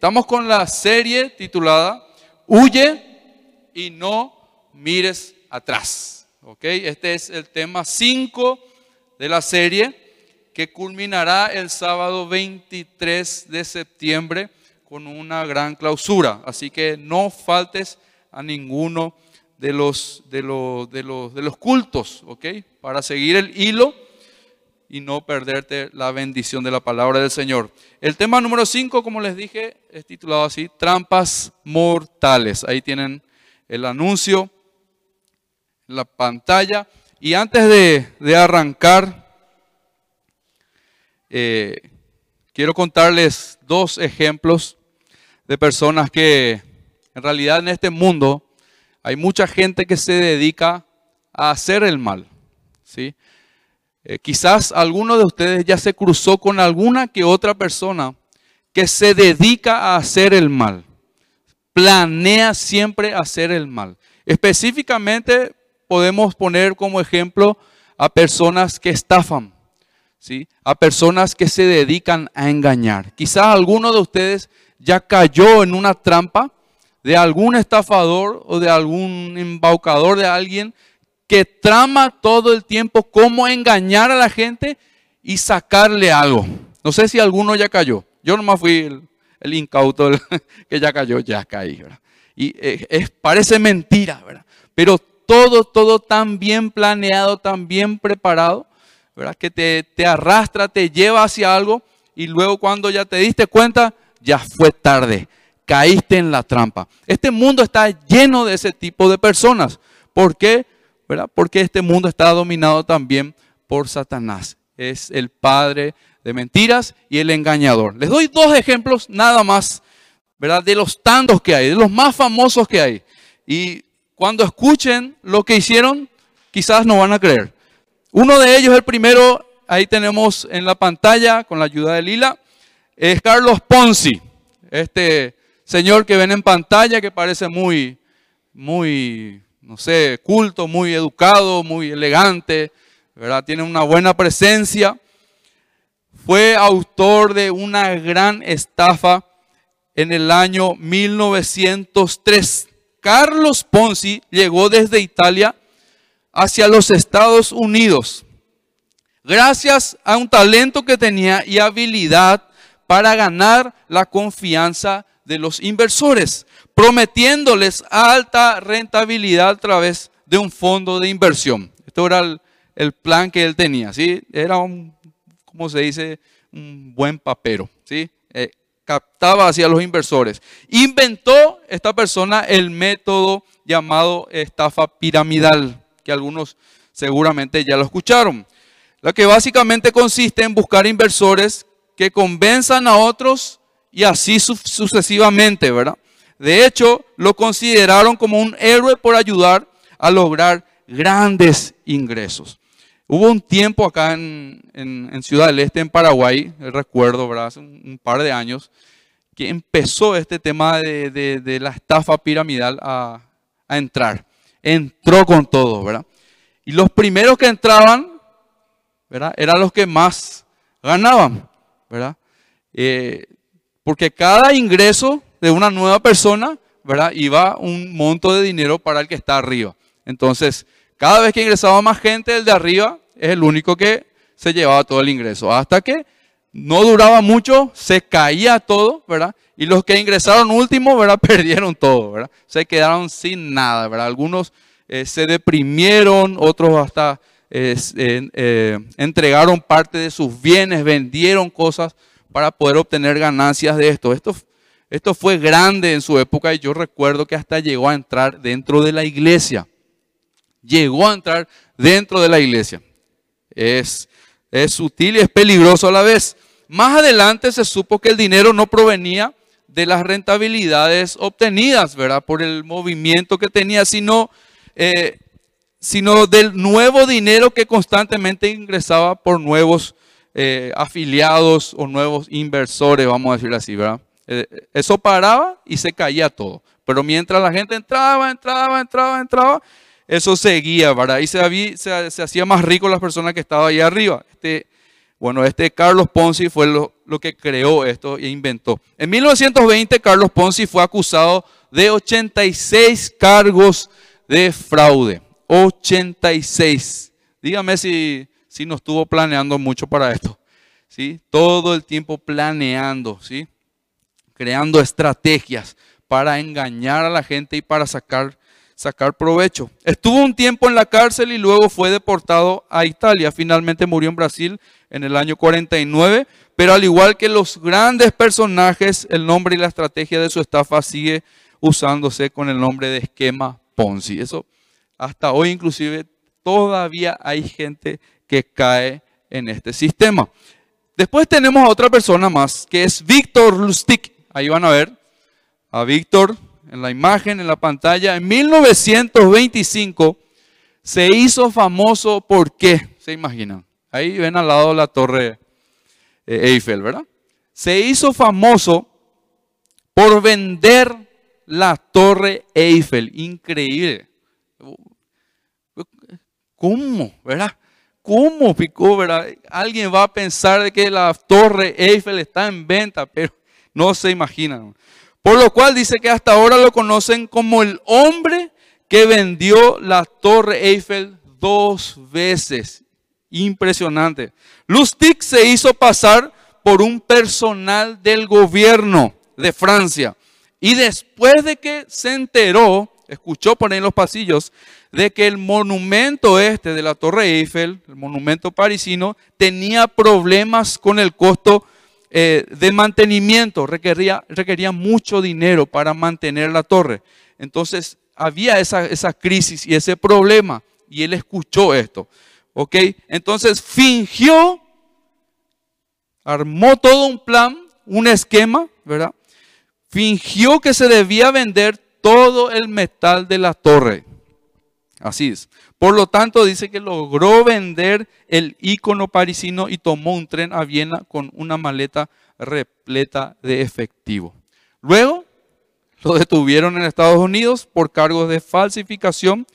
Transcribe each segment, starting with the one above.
Estamos con la serie titulada Huye y no mires atrás. ¿Ok? Este es el tema 5 de la serie que culminará el sábado 23 de septiembre con una gran clausura. Así que no faltes a ninguno de los, de los, de los, de los cultos, ¿ok? Para seguir el hilo y no perderte la bendición de la palabra del Señor. El tema número 5, como les dije, es titulado así, trampas mortales. Ahí tienen el anuncio en la pantalla. Y antes de, arrancar, eh, quiero contarles dos ejemplos de personas que en realidad en este mundo hay mucha gente que se dedica a hacer el mal. ¿sí? Eh, quizás alguno de ustedes ya se cruzó con alguna que otra persona que se dedica a hacer el mal. Planea siempre hacer el mal. Específicamente podemos poner como ejemplo a personas que estafan, ¿sí? a personas que se dedican a engañar. Quizás alguno de ustedes ya cayó en una trampa de algún estafador o de algún embaucador de alguien que trama todo el tiempo cómo engañar a la gente y sacarle algo. No sé si alguno ya cayó. Yo nomás fui el, incauto que ya cayó, ya caí. Y eh, parece mentira, ¿verdad? Pero todo, todo tan bien planeado, tan bien preparado, ¿verdad? Que te, te arrastra, te lleva hacia algo y luego cuando ya te diste cuenta, ya fue tarde. Caíste en la trampa. Este mundo está lleno de ese tipo de personas. ¿Por qué? Porque este mundo está dominado también por Satanás. Es el padre de mentiras y el engañador. Les doy dos ejemplos nada más, ¿verdad? De los tantos que hay, de los más famosos que hay. Y cuando escuchen lo que hicieron, quizás no van a creer. Uno de ellos, el primero, ahí tenemos en la pantalla con la ayuda de Lila, es Carlos Ponzi. Este señor que ven en pantalla que parece muy, muy no sé, culto, muy educado, muy elegante, ¿verdad? Tiene una buena presencia. Fue autor de una gran estafa en el año 1903. Carlos Ponzi llegó desde Italia hacia los Estados Unidos gracias a un talento que tenía y habilidad para ganar la confianza de los inversores prometiéndoles alta rentabilidad a través de un fondo de inversión. Esto era el, plan que él tenía, ¿sí? Era un, ¿cómo se dice? Un buen papero, ¿sí? Eh, captaba hacia los inversores. Inventó esta persona el método llamado estafa piramidal, que algunos seguramente ya lo escucharon. La que básicamente consiste en buscar inversores que convenzan a otros y así sucesivamente, ¿verdad? De hecho, lo consideraron como un héroe por ayudar a lograr grandes ingresos. Hubo un tiempo acá en, Ciudad del Este, en Paraguay, recuerdo, ¿verdad? hace un, par de años, que empezó este tema de, la estafa piramidal a, entrar. Entró con todo, ¿verdad? Y los primeros que entraban, ¿verdad? Eran los que más ganaban, ¿verdad? Eh, porque cada ingreso de una nueva persona, ¿verdad? Iba un monto de dinero para el que está arriba. Entonces, cada vez que ingresaba más gente, el de arriba es el único que se llevaba todo el ingreso. Hasta que no duraba mucho, se caía todo, ¿verdad? Y los que ingresaron último, ¿verdad? Perdieron todo, ¿verdad? Se quedaron sin nada, ¿verdad? Algunos eh, se deprimieron, otros hasta eh, entregaron parte de sus bienes, vendieron cosas para poder obtener ganancias de esto. Esto esto fue grande en su época y yo recuerdo que hasta llegó a entrar dentro de la iglesia. Llegó a entrar dentro de la iglesia. Es, es sutil y es peligroso a la vez. Más adelante se supo que el dinero no provenía de las rentabilidades obtenidas, ¿verdad? Por el movimiento que tenía, sino, eh, sino del nuevo dinero que constantemente ingresaba por nuevos eh, afiliados o nuevos inversores, vamos a decir así, ¿verdad? Eh, eso paraba y se caía todo. Pero mientras la gente entraba, entraba, entraba, entraba, eso seguía, ¿verdad? Y se, se, hacía más rico las personas que estaban ahí arriba. Este Bueno, este Carlos Ponzi fue lo, que creó esto e inventó. En 1920, Carlos Ponzi fue acusado de 86 cargos de fraude. 86. Dígame si, si no estuvo planeando mucho para esto. ¿sí? Todo el tiempo planeando, ¿sí? creando estrategias para engañar a la gente y para sacar, sacar provecho. Estuvo un tiempo en la cárcel y luego fue deportado a Italia. Finalmente murió en Brasil en el año 49, pero al igual que los grandes personajes, el nombre y la estrategia de su estafa sigue usándose con el nombre de esquema Ponzi. Eso hasta hoy inclusive todavía hay gente que cae en este sistema. Después tenemos a otra persona más, que es Víctor Lustig. Ahí van a ver a Víctor en la imagen, en la pantalla. En 1925 se hizo famoso, ¿por qué? ¿Se imaginan? Ahí ven al lado la torre eh, Eiffel, ¿verdad? Se hizo famoso por vender la torre Eiffel. Increíble. ¿Cómo? ¿Verdad? ¿Cómo picó? ¿verdad? Alguien va a pensar que la torre Eiffel está en venta, pero no se imaginan. Por lo cual dice que hasta ahora lo conocen como el hombre que vendió la torre Eiffel dos veces. Impresionante. Lustig se hizo pasar por un personal del gobierno de Francia. Y después de que se enteró, escuchó por ahí en los pasillos, de que el monumento este de la Torre Eiffel, el monumento parisino, tenía problemas con el costo eh, de mantenimiento, requería, requería mucho dinero para mantener la torre. Entonces había esa, esa crisis y ese problema, y él escuchó esto. ¿Ok? Entonces fingió, armó todo un plan, un esquema, ¿verdad? Fingió que se debía vender todo el metal de la torre. Así es. Por lo tanto, dice que logró vender el icono parisino y tomó un tren a Viena con una maleta repleta de efectivo. Luego, lo detuvieron en Estados Unidos por cargos de falsificación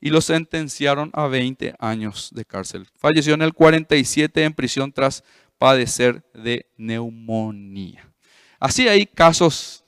y lo sentenciaron a 20 años de cárcel. Falleció en el 47 en prisión tras padecer de neumonía. Así hay casos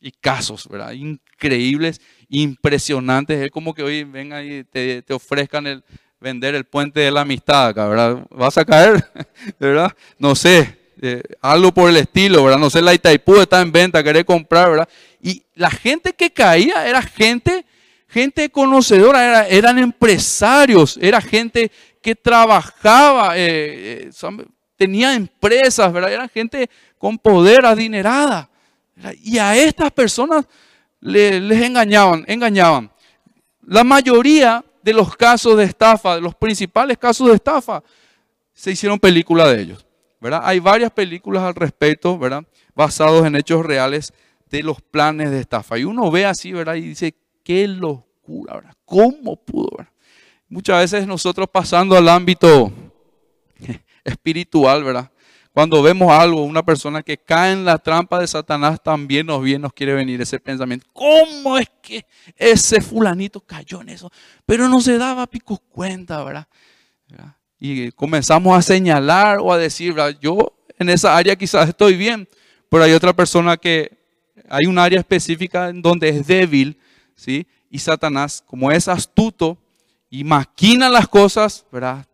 y casos, ¿verdad? Increíbles, impresionantes. Es como que hoy vengan y te, ofrezcan el vender el puente de la amistad ¿verdad? ¿Vas a caer? ¿Verdad? No sé, eh, algo por el estilo, ¿verdad? No sé, la Itaipú está en venta, querer comprar, ¿verdad? Y la gente que caía era gente gente conocedora, eran empresarios, era gente que trabajaba, eh, eh, tenía empresas, ¿verdad? Era gente con poder adinerada. Y a estas personas les engañaban, engañaban. La mayoría de los casos de estafa, de los principales casos de estafa, se hicieron películas de ellos. ¿verdad? Hay varias películas al respecto, ¿verdad? Basados en hechos reales de los planes de estafa. Y uno ve así, ¿verdad? Y dice, qué locura, ¿verdad? ¿Cómo pudo? ¿verdad? Muchas veces nosotros pasando al ámbito espiritual, ¿verdad? Cuando vemos algo, una persona que cae en la trampa de Satanás, también nos viene, nos quiere venir ese pensamiento. ¿Cómo es que ese fulanito cayó en eso? Pero no se daba pico cuenta, ¿verdad? Y comenzamos a señalar o a decir, ¿verdad? yo en esa área quizás estoy bien, pero hay otra persona que hay un área específica en donde es débil ¿sí? Y Satanás, como es astuto y maquina las cosas, ¿verdad?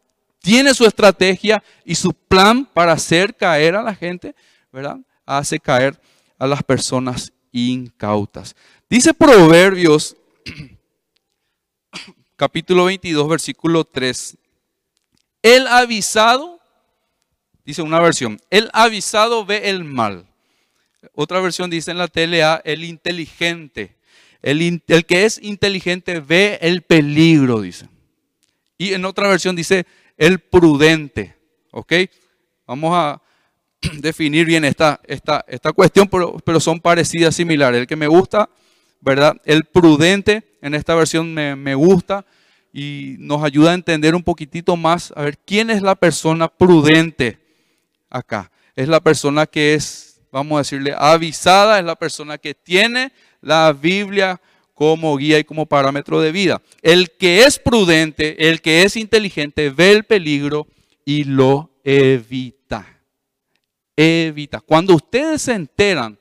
Tiene su estrategia y su plan para hacer caer a la gente, ¿verdad? Hace caer a las personas incautas. Dice Proverbios capítulo 22, versículo 3. El avisado, dice una versión, el avisado ve el mal. Otra versión dice en la TLA, el inteligente el, que es inteligente ve el peligro, dice. Y en otra versión dice el prudente. ¿Ok? Vamos a definir bien esta, esta, esta cuestión, pero, pero, son parecidas, similares. El que me gusta, ¿verdad? El prudente, en esta versión me, me gusta y nos ayuda a entender un poquitito más, a ver, ¿quién es la persona prudente acá? Es la persona que es, vamos a decirle, avisada, es la persona que tiene la Biblia como guía y como parámetro de vida. El que es prudente, el que es inteligente, ve el peligro y lo evita. Evita. Cuando ustedes se enteran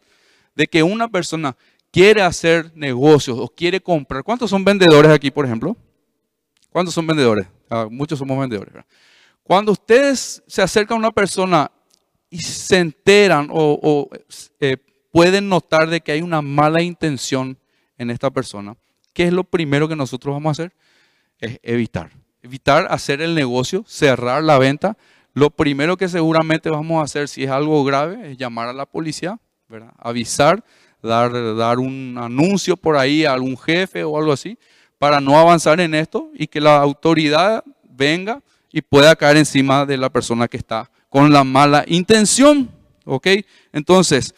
de que una persona quiere hacer negocios o quiere comprar, ¿cuántos son vendedores aquí, por ejemplo? ¿Cuántos son vendedores? Ah, muchos somos vendedores. Cuando ustedes se acercan a una persona y se enteran o, eh, pueden notar de que hay una mala intención en esta persona, ¿qué es lo primero que nosotros vamos a hacer? Es evitar. Evitar hacer el negocio, cerrar la venta. Lo primero que seguramente vamos a hacer si es algo grave es llamar a la policía, avisar, dar, dar un anuncio por ahí a algún jefe o algo así, para no avanzar en esto y que la autoridad venga y pueda caer encima de la persona que está con la mala intención. ¿Ok? Entonces,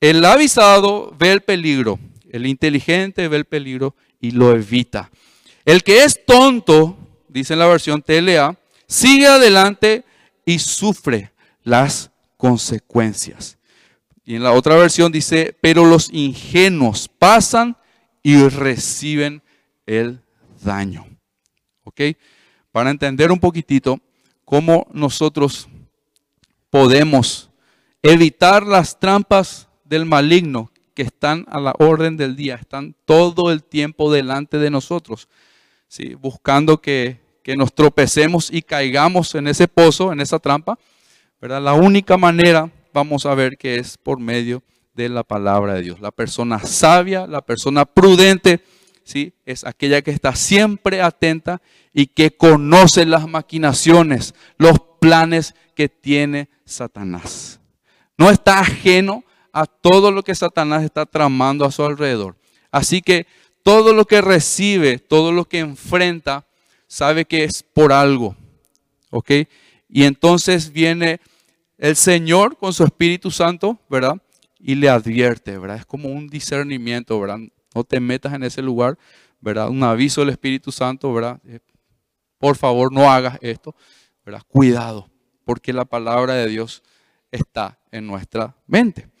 el avisado ve el peligro, el inteligente ve el peligro y lo evita. El que es tonto, dice en la versión TLA, sigue adelante y sufre las consecuencias. Y en la otra versión dice, pero los ingenuos pasan y reciben el daño. ¿Ok? Para entender un poquitito cómo nosotros podemos evitar las trampas del maligno que están a la orden del día, están todo el tiempo delante de nosotros, ¿sí? buscando que, que nos tropecemos y caigamos en ese pozo, en esa trampa. La única manera, vamos a ver, que es por medio de la palabra de Dios. La persona sabia, la persona prudente, ¿sí? es aquella que está siempre atenta y que conoce las maquinaciones, los planes que tiene Satanás. No está ajeno a todo lo que Satanás está tramando a su alrededor. Así que todo lo que recibe, todo lo que enfrenta, sabe que es por algo. ¿Ok? Y entonces viene el Señor con su Espíritu Santo, ¿verdad? Y le advierte, ¿verdad? Es como un discernimiento, ¿verdad? No te metas en ese lugar, ¿verdad? Un aviso del Espíritu Santo, ¿verdad? Eh, por favor, no hagas esto, ¿verdad? Cuidado, porque la palabra de Dios está en nuestra mente.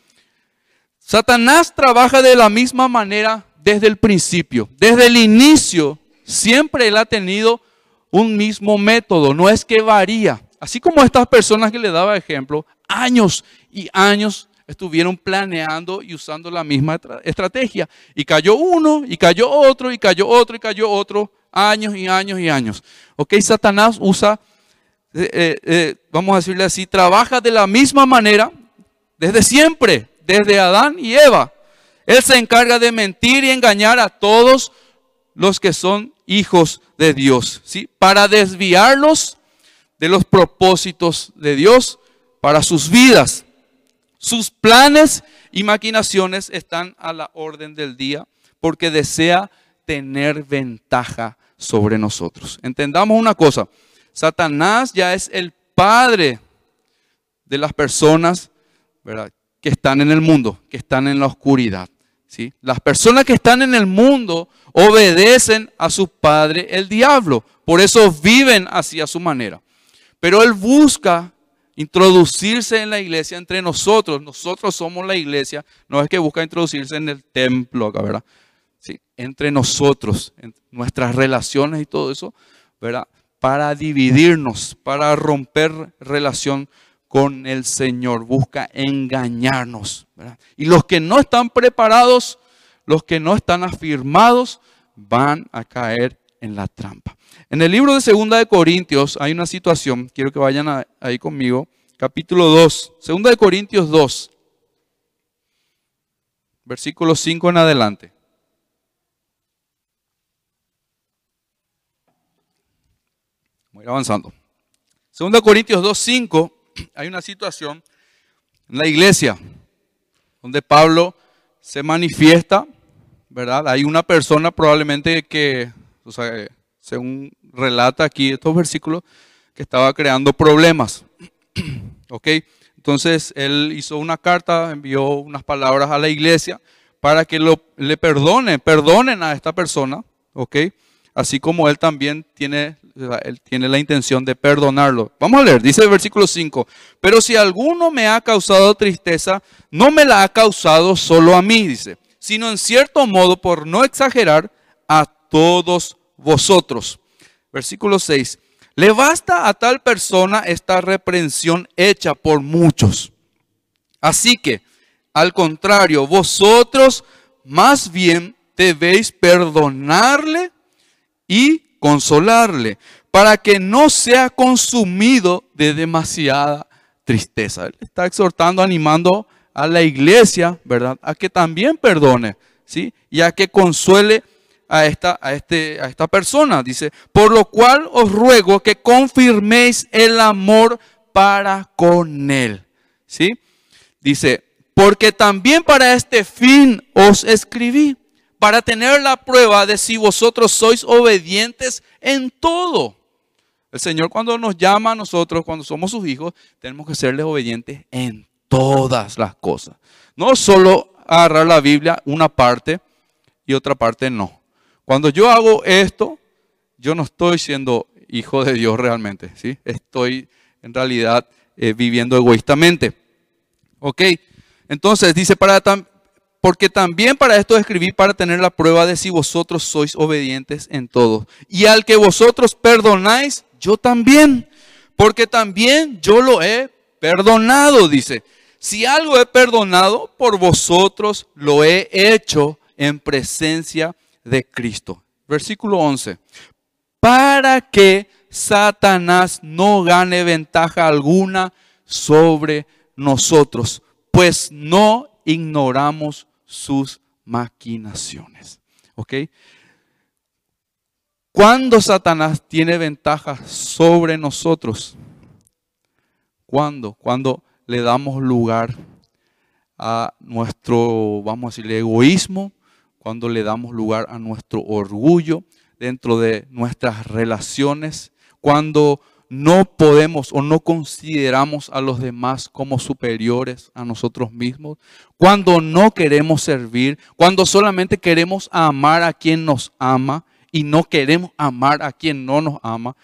Satanás trabaja de la misma manera desde el principio. Desde el inicio, siempre él ha tenido un mismo método, no es que varía. Así como estas personas que le daba ejemplo, años y años estuvieron planeando y usando la misma estrategia. Y cayó uno, y cayó otro, y cayó otro, y cayó otro, años y años y años. Ok, Satanás usa, eh, eh, eh, vamos a decirle así, trabaja de la misma manera desde siempre, desde Adán y Eva. Él se encarga de mentir y engañar a todos los que son hijos de Dios, ¿sí? Para desviarlos de los propósitos de Dios para sus vidas. Sus planes y maquinaciones están a la orden del día porque desea tener ventaja sobre nosotros. Entendamos una cosa, Satanás ya es el padre de las personas que están en el mundo, que están en la oscuridad. ¿sí? Las personas que están en el mundo obedecen a su padre, el diablo. Por eso viven así a su manera. Pero él busca introducirse en la iglesia entre nosotros. Nosotros somos la iglesia. No es que busca introducirse en el templo acá, ¿verdad? Sí, entre nosotros, en nuestras relaciones y todo eso, ¿verdad? Para dividirnos, para romper relación con el Señor, busca engañarnos. Y los que no están preparados, los que no están afirmados, van a caer en la trampa. En el libro de Segunda de Corintios hay una situación, quiero que vayan ahí conmigo, capítulo 2, Segunda de Corintios 2, versículo 5 en adelante. Voy avanzando. Segunda Corintios 2, 5 hay una situación en la iglesia donde Pablo se manifiesta, ¿verdad? Hay una persona probablemente que, sea, según relata aquí estos versículos, que estaba creando problemas. ¿Ok? Entonces él hizo una carta, envió unas palabras a la iglesia para que lo, le perdone, perdonen a esta persona. ¿Ok? Así como él también tiene él tiene la intención de perdonarlo. Vamos a leer, dice el versículo 5, pero si alguno me ha causado tristeza, no me la ha causado solo a mí, dice, sino en cierto modo, por no exagerar, a todos vosotros. Versículo 6, Le basta a tal persona esta reprensión hecha por muchos. Así que, al contrario, vosotros más bien debéis perdonarle y consolarle, para que no sea consumido de demasiada tristeza. Él está exhortando, animando a la iglesia, ¿verdad? A que también perdone, ¿sí? Y a que consuele a esta, a, este, a esta persona. Dice, por lo cual os ruego que confirméis el amor para con él, ¿sí? Dice, porque también para este fin os escribí, para tener la prueba de si vosotros sois obedientes en todo. El Señor cuando nos llama a nosotros, cuando somos sus hijos, tenemos que serles obedientes en todas las cosas. No solo agarrar la Biblia, una parte y otra parte no. Cuando yo hago esto, yo no estoy siendo hijo de Dios realmente, ¿sí? Estoy en realidad eh, viviendo egoístamente. ¿Ok? Entonces dice, para porque también para esto escribí para tener la prueba de si vosotros sois obedientes en todo. Y al que vosotros perdonáis, yo también. Porque también yo lo he perdonado, dice. Si algo he perdonado, por vosotros lo he hecho en presencia de Cristo. Versículo 11. Para que Satanás no gane ventaja alguna sobre nosotros, pues no ignoramos sus maquinaciones. ¿Ok? ¿Cuándo Satanás tiene ventaja sobre nosotros? ¿Cuándo? Cuando le damos lugar a nuestro, vamos a decirle, egoísmo, cuando le damos lugar a nuestro orgullo dentro de nuestras relaciones, cuando no podemos o no consideramos a los demás como superiores a nosotros mismos, cuando no queremos servir, cuando solamente queremos amar a quien nos ama y no queremos amar a quien no nos ama.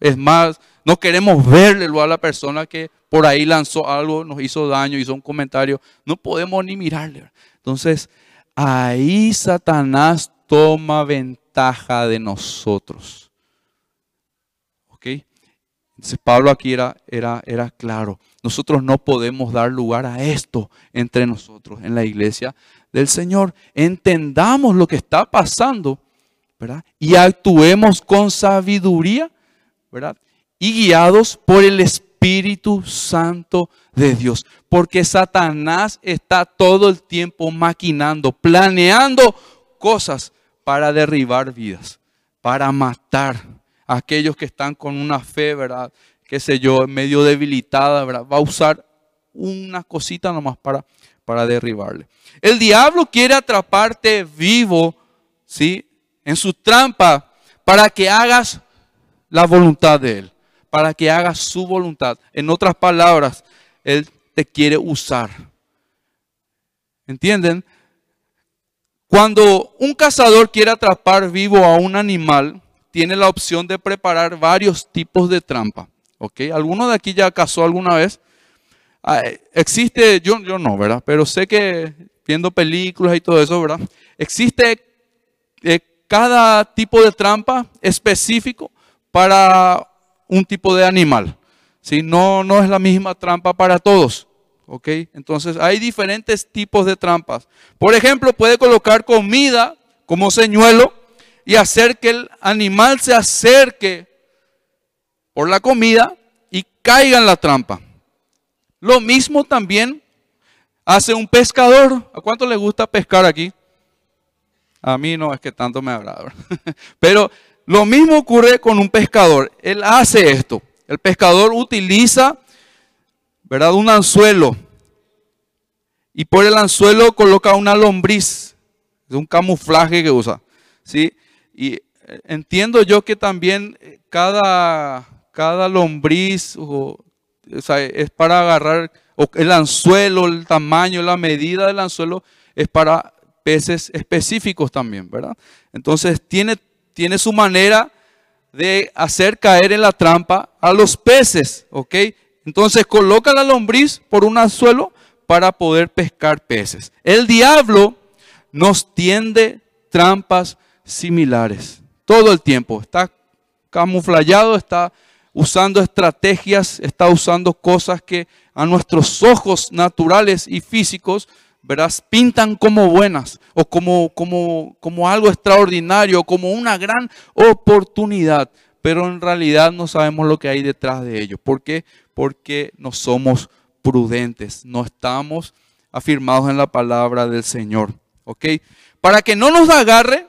Es más, no queremos verle a la persona que por ahí lanzó algo, nos hizo daño, hizo un comentario. No podemos ni mirarle. Entonces, ahí Satanás toma ventaja de nosotros. ¿Ok? Entonces Pablo aquí era, era, era claro. Nosotros no podemos dar lugar a esto entre nosotros en la iglesia del Señor. Entendamos lo que está pasando, ¿verdad? Y actuemos con sabiduría, ¿verdad? Y guiados por el Espíritu Santo de Dios. Porque Satanás está todo el tiempo maquinando, planeando cosas para derribar vidas, para matar aquellos que están con una fe, ¿verdad? Qué sé yo, medio debilitada, ¿verdad? Va a usar una cosita nomás para, para derribarle. El diablo quiere atraparte vivo, ¿sí? En su trampa para que hagas la voluntad de él, para que hagas su voluntad. En otras palabras, él te quiere usar. ¿Entienden? Cuando un cazador quiere atrapar vivo a un animal, tiene la opción de preparar varios tipos de trampa. ¿Ok? ¿Alguno de aquí ya cazó alguna vez? Ah, existe, yo, yo no, ¿verdad? Pero sé que viendo películas y todo eso, ¿verdad? Existe eh, cada tipo de trampa específico para un tipo de animal. ¿sí? No, no es la misma trampa para todos. ¿ok? Entonces hay diferentes tipos de trampas. Por ejemplo, puede colocar comida como señuelo y hacer que el animal se acerque por la comida y caiga en la trampa. Lo mismo también hace un pescador. ¿A cuánto le gusta pescar aquí? A mí no es que tanto me agrada. Pero lo mismo ocurre con un pescador. Él hace esto. El pescador utiliza, ¿verdad? Un anzuelo. Y por el anzuelo coloca una lombriz. Es un camuflaje que usa. ¿Sí? Y eh, entiendo yo que también eh, cada, cada lombriz es para agarrar el anzuelo, el tamaño, la medida del anzuelo es para peces específicos también, ¿verdad? Entonces tiene, tiene su manera de hacer caer en la trampa a los peces, ¿ok? Entonces coloca la lombriz por un anzuelo para poder pescar peces. El diablo nos tiende trampas similares. Todo el tiempo. Está camuflado, está usando estrategias, está usando cosas que a nuestros ojos naturales y físicos, verás, pintan como buenas o como, como, como algo extraordinario, como una gran oportunidad, pero en realidad no sabemos lo que hay detrás de ello. ¿Por qué? Porque no somos prudentes, no estamos afirmados en la palabra del Señor. ¿Ok? Para que no nos agarre,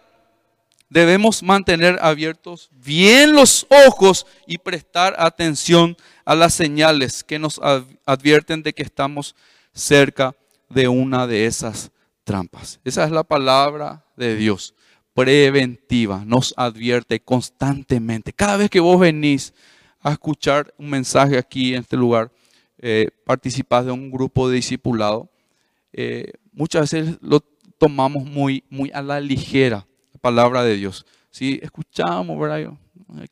debemos mantener abiertos bien los ojos y prestar atención a las señales que nos advierten de que estamos cerca de una de esas trampas. Esa es la palabra de Dios, preventiva, nos advierte constantemente. Cada vez que vos venís a escuchar un mensaje aquí en este lugar, eh, participás de un grupo de discipulado, eh, muchas veces lo tomamos muy, muy a la ligera palabra de Dios. Si escuchamos, ¿verdad?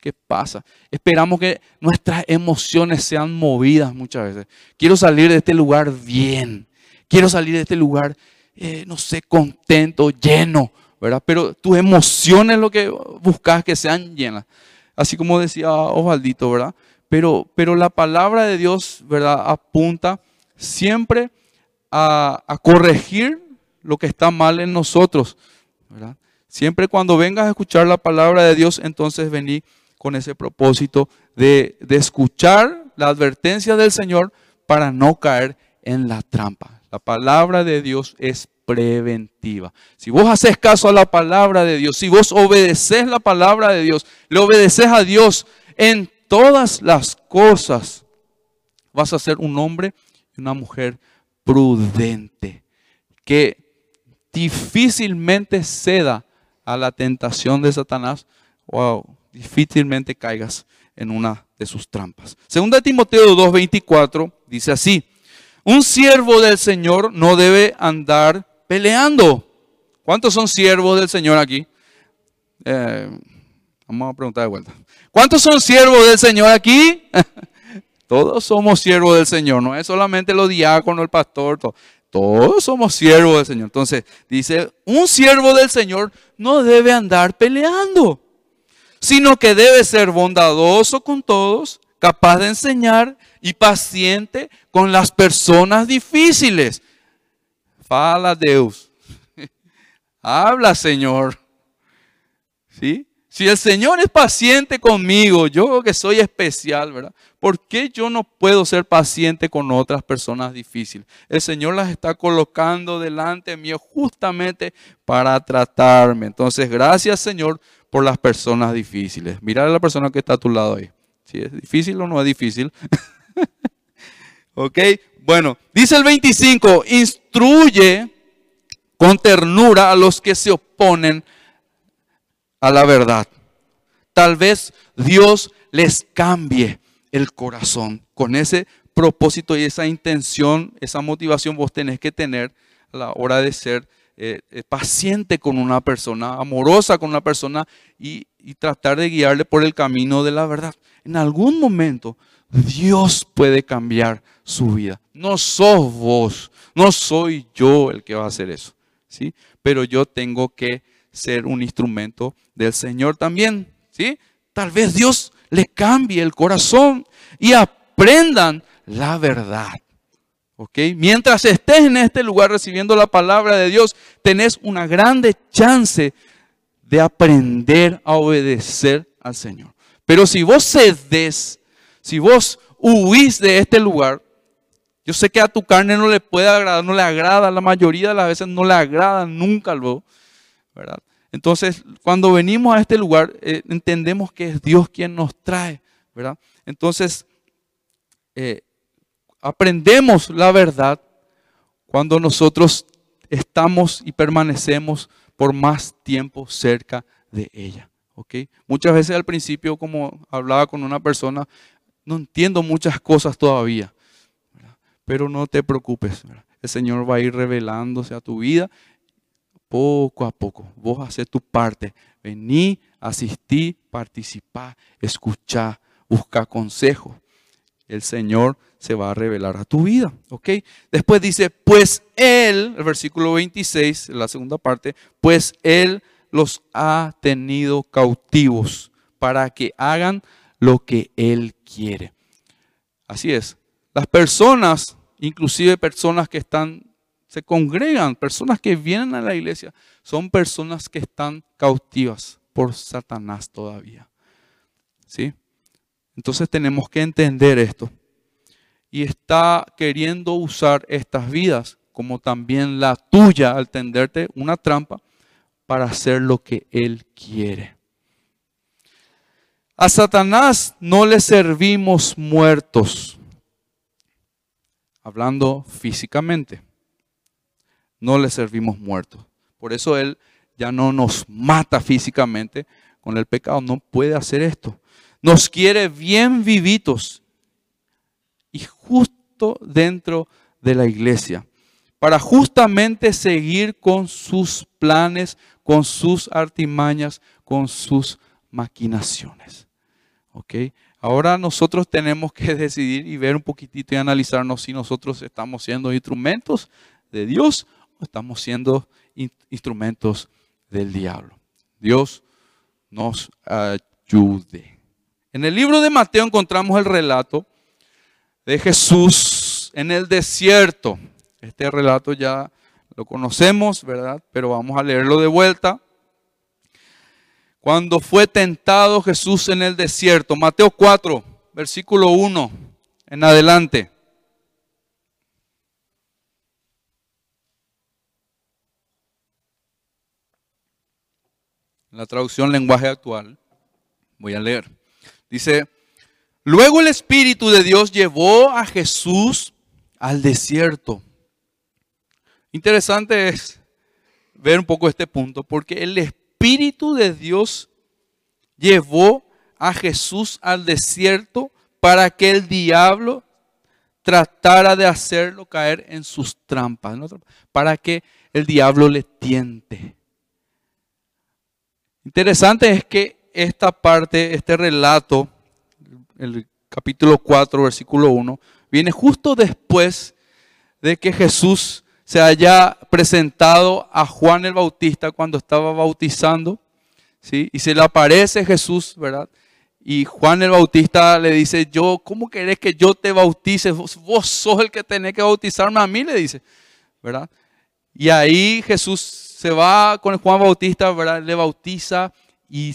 ¿Qué pasa? Esperamos que nuestras emociones sean movidas muchas veces. Quiero salir de este lugar bien. Quiero salir de este lugar, eh, no sé, contento, lleno, ¿verdad? Pero tus emociones lo que buscas que sean llenas. Así como decía Osvaldito, ¿verdad? Pero, pero la palabra de Dios, ¿verdad? Apunta siempre a, a corregir lo que está mal en nosotros, ¿verdad? Siempre cuando vengas a escuchar la palabra de Dios, entonces vení con ese propósito de, escuchar la advertencia del Señor para no caer en la trampa. La palabra de Dios es preventiva. Si vos haces caso a la palabra de Dios, si vos obedeces la palabra de Dios, le obedeces a Dios en todas las cosas, vas a ser un hombre y una mujer prudente, que difícilmente ceda a la tentación de Satanás, wow, difícilmente caigas en una de sus trampas. Segunda Timoteo 2:24 dice así, un siervo del Señor no debe andar peleando. ¿Cuántos son siervos del Señor aquí? Eh, vamos a preguntar de vuelta. ¿Cuántos son siervos del Señor aquí? Todos somos siervos del Señor, no es solamente los diáconos, el pastor, todo. Todos somos siervos del Señor. Entonces, dice, un siervo del Señor no debe andar peleando, sino que debe ser bondadoso con todos, capaz de enseñar y paciente con las personas difíciles. Fala Deus. Habla, Señor. ¿Sí? Si el Señor es paciente conmigo, yo que soy especial, ¿verdad? ¿Por qué yo no puedo ser paciente con otras personas difíciles? El Señor las está colocando delante mío justamente para tratarme. Entonces, gracias Señor por las personas difíciles. Mira a la persona que está a tu lado ahí. Si es difícil o no es difícil. ok, bueno, dice el 25, instruye con ternura a los que se oponen a la verdad. Tal vez Dios les cambie el corazón. Con ese propósito y esa intención, esa motivación vos tenés que tener a la hora de ser eh, eh, paciente con una persona, amorosa con una persona y, y tratar de guiarle por el camino de la verdad. En algún momento Dios puede cambiar su vida. No sos vos, no soy yo el que va a hacer eso. ¿sí? Pero yo tengo que ser un instrumento del Señor también, ¿sí? Tal vez Dios le cambie el corazón y aprendan la verdad. ¿Ok? Mientras estés en este lugar recibiendo la palabra de Dios, tenés una grande chance de aprender a obedecer al Señor. Pero si vos cedes, si vos huís de este lugar, yo sé que a tu carne no le puede agradar, no le agrada, la mayoría de las veces no le agrada nunca luego, ¿verdad? Entonces, cuando venimos a este lugar, eh, entendemos que es Dios quien nos trae, ¿verdad? Entonces, eh, aprendemos la verdad cuando nosotros estamos y permanecemos por más tiempo cerca de ella. ¿ok? Muchas veces al principio, como hablaba con una persona, no entiendo muchas cosas todavía, pero no te preocupes. El Señor va a ir revelándose a tu vida poco a poco. Vos haces tu parte. Vení, asistí, participá, escuchá, busca consejo. El Señor se va a revelar a tu vida. ¿Ok? Después dice, pues Él, el versículo 26, la segunda parte, pues Él los ha tenido cautivos para que hagan lo que Él quiere. Así es. Las personas, inclusive personas que están, se congregan, personas que vienen a la iglesia, son personas que están cautivas por Satanás todavía. ¿Sí? Entonces tenemos que entender esto. Y está queriendo usar estas vidas como también la tuya al tenderte una trampa para hacer lo que Él quiere. A Satanás no le servimos muertos, hablando físicamente. No le servimos muertos. Por eso Él ya no nos mata físicamente con el pecado. No puede hacer esto. Nos quiere bien vivitos y justo dentro de la iglesia para justamente seguir con sus planes, con sus artimañas, con sus maquinaciones. ¿Ok? Ahora nosotros tenemos que decidir y ver un poquitito y analizarnos si nosotros estamos siendo instrumentos de Dios estamos siendo instrumentos del diablo. Dios nos ayude. En el libro de Mateo encontramos el relato de Jesús en el desierto. Este relato ya lo conocemos, ¿verdad? Pero vamos a leerlo de vuelta. Cuando fue tentado Jesús en el desierto, Mateo 4, versículo 1 en adelante. La traducción lenguaje actual, voy a leer. Dice, luego el Espíritu de Dios llevó a Jesús al desierto Interesante es ver un poco este punto, porque el Espíritu de Dios llevó a Jesús al desierto para que el diablo tratara de hacerlo caer en sus trampas, para que el diablo le tiente. Interesante es que esta parte, este relato, el capítulo 4, versículo 1, viene justo después de que Jesús se haya presentado a Juan el Bautista cuando estaba bautizando, ¿sí? Y se le aparece Jesús, ¿verdad? Y Juan el Bautista le dice, yo, ¿cómo querés que yo te bautice? Vos, sos el que tenés que bautizarme a mí, le dice, ¿verdad? Y ahí Jesús se va con Juan Bautista, ¿verdad? Le bautiza y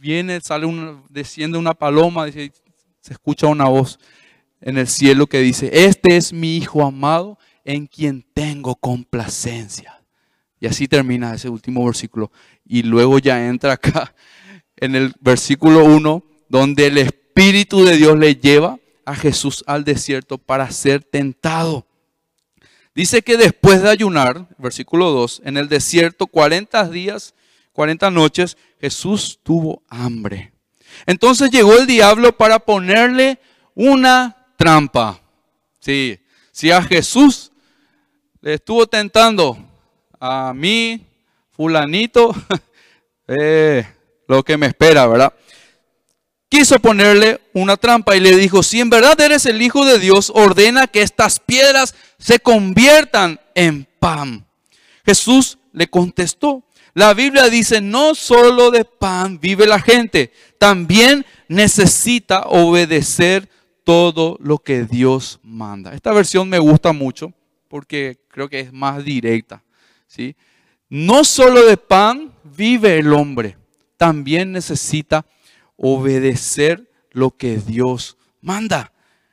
viene, sale un, desciende una paloma, se escucha una voz en el cielo que dice, este es mi Hijo amado en quien tengo complacencia. Y así termina ese último versículo. Y luego ya entra acá en el versículo 1, donde el Espíritu de Dios le lleva a Jesús al desierto para ser tentado. Dice que después de ayunar, versículo 2, en el desierto 40 días, 40 noches, Jesús tuvo hambre. Entonces llegó el diablo para ponerle una trampa. Sí, si a Jesús estuvo tentando a mí, fulanito, eh, lo que me espera, ¿verdad? Quiso ponerle una trampa y le dijo, si en verdad eres el Hijo de Dios, ordena que estas piedras se conviertan en pan. Jesús le contestó, la Biblia dice, no solo de pan vive la gente, también necesita obedecer todo lo que Dios manda. Esta versión me gusta mucho porque creo que es más directa. ¿sí? No solo de pan vive el hombre, también necesita obedecer lo que Dios manda.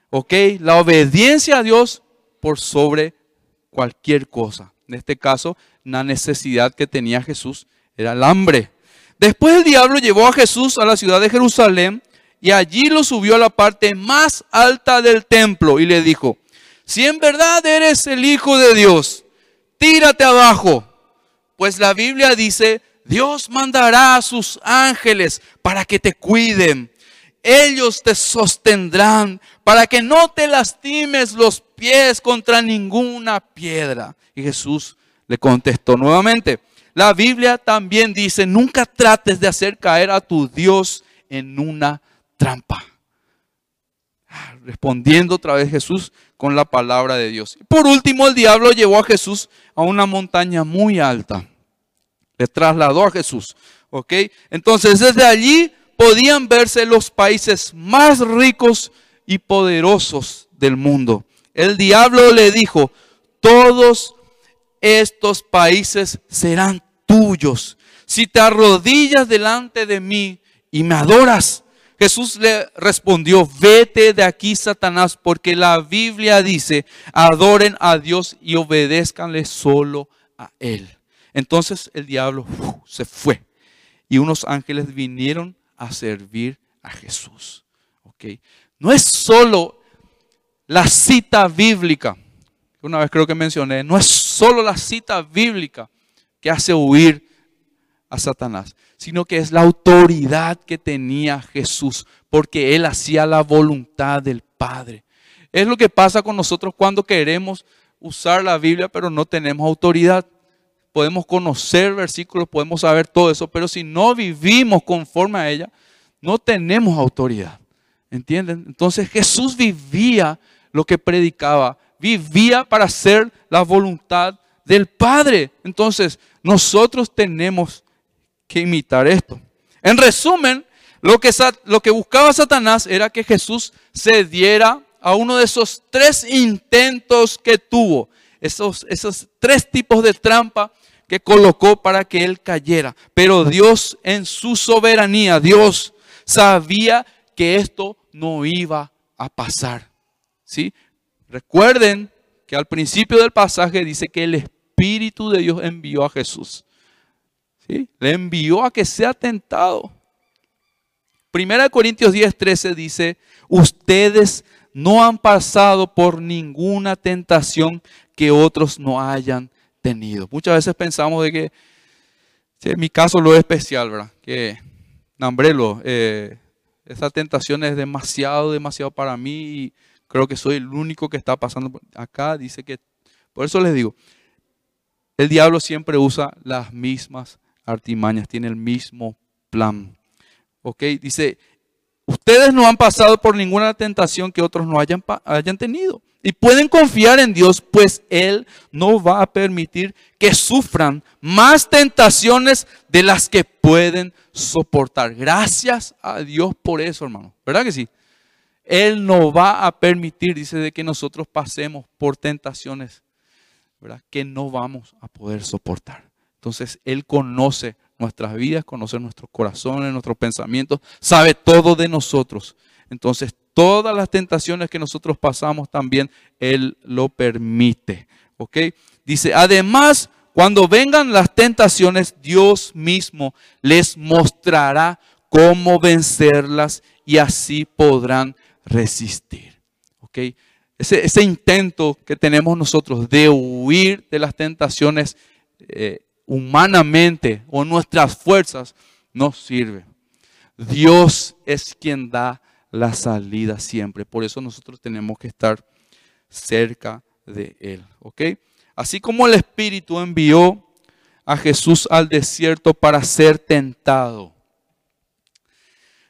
¿Ok? La obediencia a Dios por sobre cualquier cosa. En este caso, la necesidad que tenía Jesús era el hambre. Después el diablo llevó a Jesús a la ciudad de Jerusalén y allí lo subió a la parte más alta del templo y le dijo, si en verdad eres el Hijo de Dios, tírate abajo. Pues la Biblia dice, Dios mandará a sus ángeles para que te cuiden. Ellos te sostendrán para que no te lastimes los pies contra ninguna piedra. Y Jesús le contestó nuevamente. La Biblia también dice, nunca trates de hacer caer a tu Dios en una trampa. Ah, respondiendo otra vez Jesús con la palabra de Dios. Por último, el diablo llevó a Jesús a una montaña muy alta. Le trasladó a Jesús. ¿Ok? Entonces, desde allí podían verse los países más ricos y poderosos del mundo. El diablo le dijo, todos estos países serán tuyos. Si te arrodillas delante de mí y me adoras, Jesús le respondió, vete de aquí, Satanás, porque la Biblia dice, adoren a Dios y obedézcanle solo a Él. Entonces el diablo se fue y unos ángeles vinieron a servir a Jesús. ¿Okay? No es solo la cita bíblica, una vez creo que mencioné, no es solo la cita bíblica que hace huir a Satanás, sino que es la autoridad que tenía Jesús, porque él hacía la voluntad del Padre. Es lo que pasa con nosotros cuando queremos usar la Biblia, pero no tenemos autoridad. Podemos conocer versículos, podemos saber todo eso, pero si no vivimos conforme a ella, no tenemos autoridad. ¿Entienden? Entonces Jesús vivía lo que predicaba, vivía para hacer la voluntad del Padre. Entonces, nosotros tenemos que imitar esto. En resumen, lo que, lo que buscaba Satanás era que Jesús se diera a uno de esos tres intentos que tuvo, esos, tres tipos de trampa que colocó para que él cayera. Pero Dios en su soberanía, Dios sabía que esto no iba a pasar. ¿Sí? Recuerden que al principio del pasaje dice que el Espíritu de Dios envió a Jesús. ¿Sí? Le envió a que sea tentado. Primera de Corintios 10, 13 dice, ustedes no han pasado por ninguna tentación que otros no hayan tenido. Muchas veces pensamos de que, en mi caso lo es especial, ¿verdad? Que, Nambrelo, eh, esa tentación es demasiado, demasiado para mí y creo que soy el único que está pasando acá. Dice que, por eso les digo, el diablo siempre usa las mismas artimañas, tiene el mismo plan. ¿Ok? Dice, ustedes no han pasado por ninguna tentación que otros no hayan, hayan tenido. Y pueden confiar en Dios, pues Él no va a permitir que sufran más tentaciones de las que pueden soportar. Gracias a Dios por eso, hermano. ¿Verdad que sí? Él no va a permitir, dice, de que nosotros pasemos por tentaciones, ¿verdad? Que no vamos a poder soportar. Entonces, Él conoce nuestras vidas, conoce nuestros corazones, nuestros pensamientos, sabe todo de nosotros. Entonces, todas las tentaciones que nosotros pasamos también Él lo permite. ¿Ok? Dice, además, cuando vengan las tentaciones, Dios mismo les mostrará cómo vencerlas y así podrán resistir. ¿Ok? Ese, intento que tenemos nosotros de huir de las tentaciones eh, humanamente o nuestras fuerzas no sirve. Dios es quien da la salida siempre. Por eso nosotros tenemos que estar cerca de Él. Así como el Espíritu envió a Jesús al desierto para ser tentado.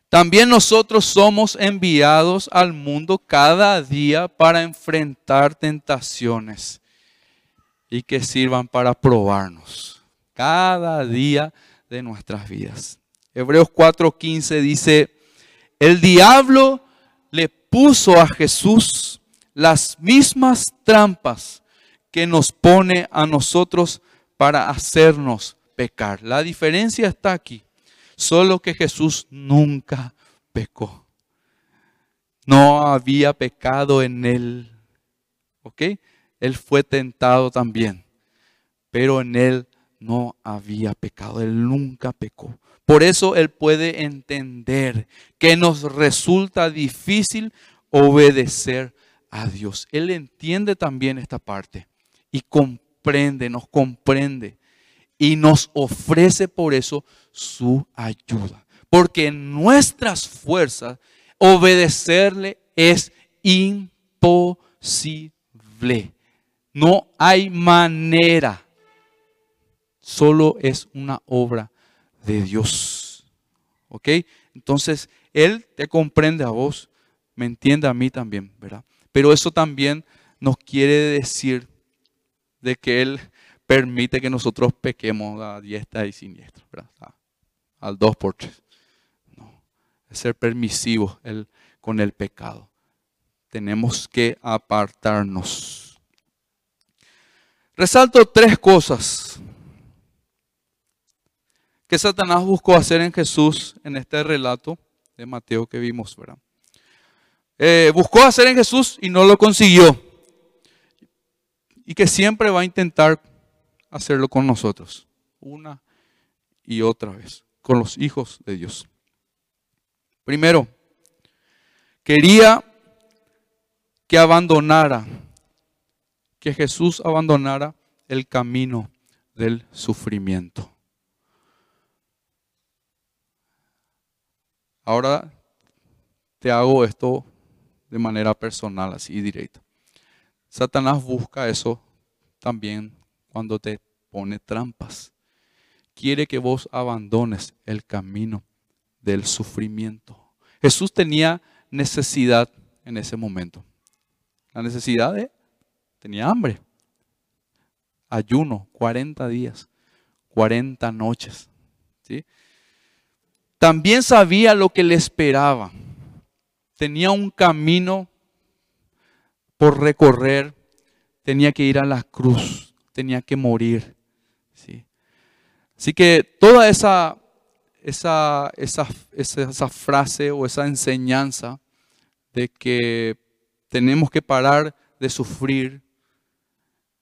También nosotros somos enviados al mundo cada día para enfrentar tentaciones y que sirvan para probarnos cada día de nuestras vidas. Hebreos 4:15 dice, el diablo le puso a Jesús las mismas trampas que nos pone a nosotros para hacernos pecar. La diferencia está aquí. Solo que Jesús nunca pecó. No había pecado en él. ¿Ok? Él fue tentado también. Pero en él no había pecado. Él nunca pecó. Por eso Él puede entender que nos resulta difícil obedecer a Dios. Él entiende también esta parte y comprende, nos comprende y nos ofrece por eso su ayuda. Porque en nuestras fuerzas obedecerle es imposible. No hay manera. Solo es una obra de Dios. ¿Ok? Entonces, Él te comprende a vos, me entiende a mí también, ¿verdad? Pero eso también nos quiere decir de que Él permite que nosotros pequemos a diestra y siniestra. Al dos por tres. No. es ser permisivos con el pecado. Tenemos que apartarnos. Resalto tres cosas que Satanás buscó hacer en Jesús en este relato de Mateo que vimos, ¿verdad? Eh, buscó hacer en Jesús y no lo consiguió. Y que siempre va a intentar hacerlo con nosotros, una y otra vez, con los hijos de Dios. Primero, quería que abandonara, que Jesús abandonara el camino del sufrimiento. Ahora te hago esto de manera personal, así directa. Satanás busca eso también cuando te pone trampas. Quiere que vos abandones el camino del sufrimiento. Jesús tenía necesidad en ese momento. La necesidad de, tenía hambre. Ayuno, 40 días, 40 noches. ¿sí? También sabía lo que le esperaba. Tenía un camino por recorrer. Tenía que ir a la cruz. Tenía que morir. ¿sí? Así que toda esa, esa, esa, esa frase o esa enseñanza de que tenemos que parar de sufrir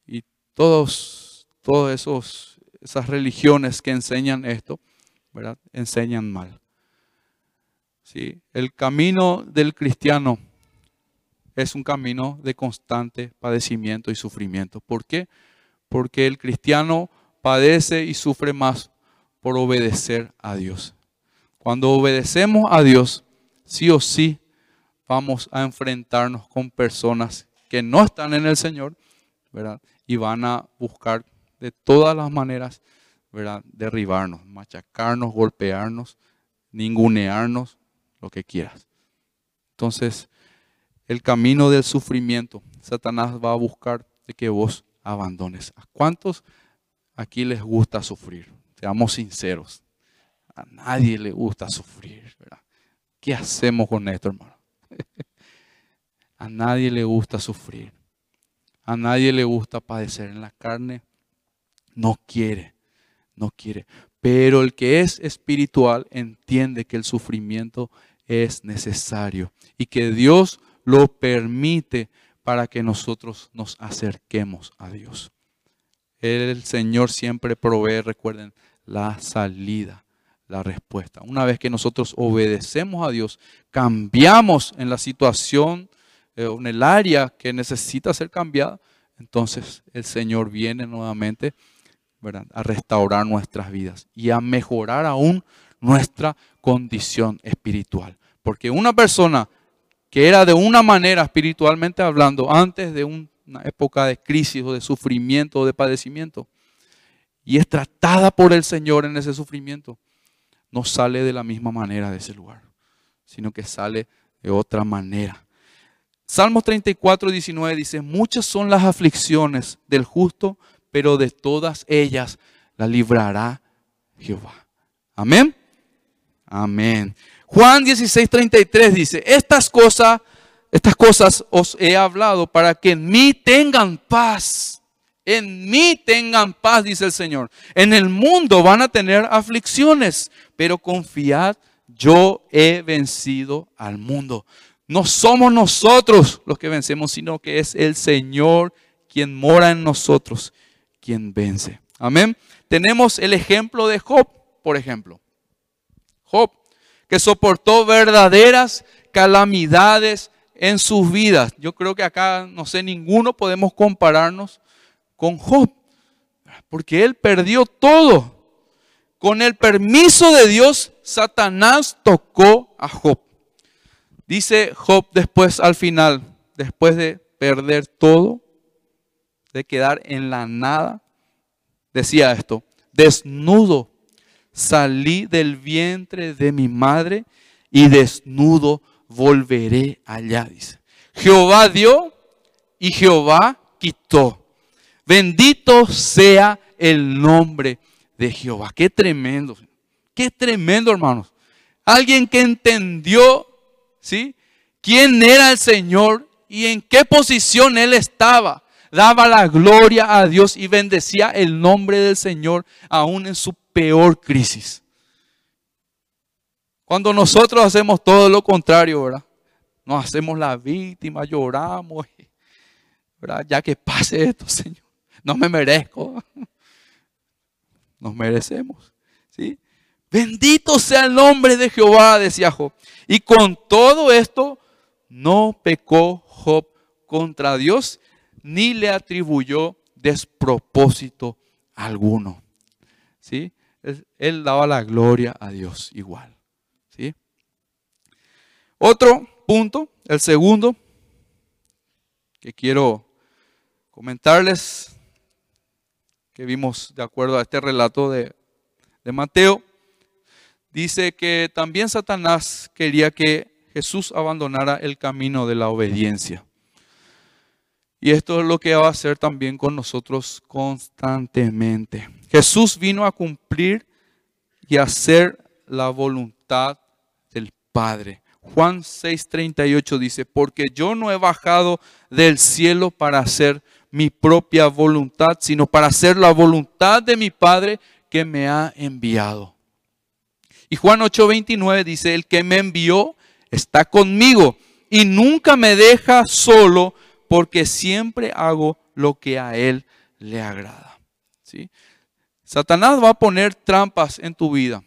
y todos, todos esos, esas religiones que enseñan esto, ¿verdad? Enseñan mal. ¿Sí? El camino del cristiano es un camino de constante padecimiento y sufrimiento. ¿Por qué? Porque el cristiano padece y sufre más por obedecer a Dios. Cuando obedecemos a Dios, sí o sí vamos a enfrentarnos con personas que no están en el Señor, ¿verdad? Y van a buscar de todas las maneras Derribarnos, machacarnos, golpearnos, ningunearnos, lo que quieras. Entonces, el camino del sufrimiento, Satanás va a buscar de que vos abandones. ¿A cuántos aquí les gusta sufrir? Seamos sinceros. A nadie le gusta sufrir. ¿Qué hacemos con esto, hermano? a nadie le gusta sufrir. A nadie le gusta padecer en la carne. No quiere no quiere. Pero el que es espiritual entiende que el sufrimiento es necesario y que Dios lo permite para que nosotros nos acerquemos a Dios. El Señor siempre provee, recuerden, la salida, la respuesta. Una vez que nosotros obedecemos a Dios, cambiamos en la situación, eh, en el área que necesita ser cambiada, entonces el Señor viene nuevamente a restaurar nuestras vidas y a mejorar aún nuestra condición espiritual. Porque una persona que era de una manera espiritualmente hablando antes de una época de crisis o de sufrimiento o de padecimiento y es tratada por el Señor en ese sufrimiento, no sale de la misma manera de ese lugar, sino que sale de otra manera. Salmos 34, 19 dice, muchas son las aflicciones del justo, pero de todas ellas la librará Jehová. Amén. Amén. Juan 16, 33 dice, estas cosas, estas cosas os he hablado para que en mí tengan paz. En mí tengan paz, dice el Señor. En el mundo van a tener aflicciones, pero confiad, yo he vencido al mundo. No somos nosotros los que vencemos, sino que es el Señor quien mora en nosotros quien vence. Amén. Tenemos el ejemplo de Job, por ejemplo. Job, que soportó verdaderas calamidades en sus vidas. Yo creo que acá, no sé, ninguno podemos compararnos con Job, porque él perdió todo. Con el permiso de Dios, Satanás tocó a Job. Dice Job después al final, después de perder todo, de quedar en la nada, decía esto, desnudo salí del vientre de mi madre y desnudo volveré allá, dice. Jehová dio y Jehová quitó. Bendito sea el nombre de Jehová. Qué tremendo. Qué tremendo, hermanos. Alguien que entendió, ¿sí? ¿Quién era el Señor y en qué posición Él estaba? Daba la gloria a Dios y bendecía el nombre del Señor aún en su peor crisis. Cuando nosotros hacemos todo lo contrario, ¿verdad? Nos hacemos la víctima, lloramos, ¿verdad? Ya que pase esto, Señor. No me merezco. Nos merecemos, ¿sí? Bendito sea el nombre de Jehová, decía Job. Y con todo esto no pecó Job contra Dios ni le atribuyó despropósito alguno. ¿Sí? Él daba la gloria a Dios igual. ¿Sí? Otro punto, el segundo, que quiero comentarles, que vimos de acuerdo a este relato de, de Mateo, dice que también Satanás quería que Jesús abandonara el camino de la obediencia. Y esto es lo que va a hacer también con nosotros constantemente. Jesús vino a cumplir y hacer la voluntad del Padre. Juan 6:38 dice, porque yo no he bajado del cielo para hacer mi propia voluntad, sino para hacer la voluntad de mi Padre que me ha enviado. Y Juan 8:29 dice, el que me envió está conmigo y nunca me deja solo porque siempre hago lo que a él le agrada. ¿Sí? Satanás va a poner trampas en tu vida.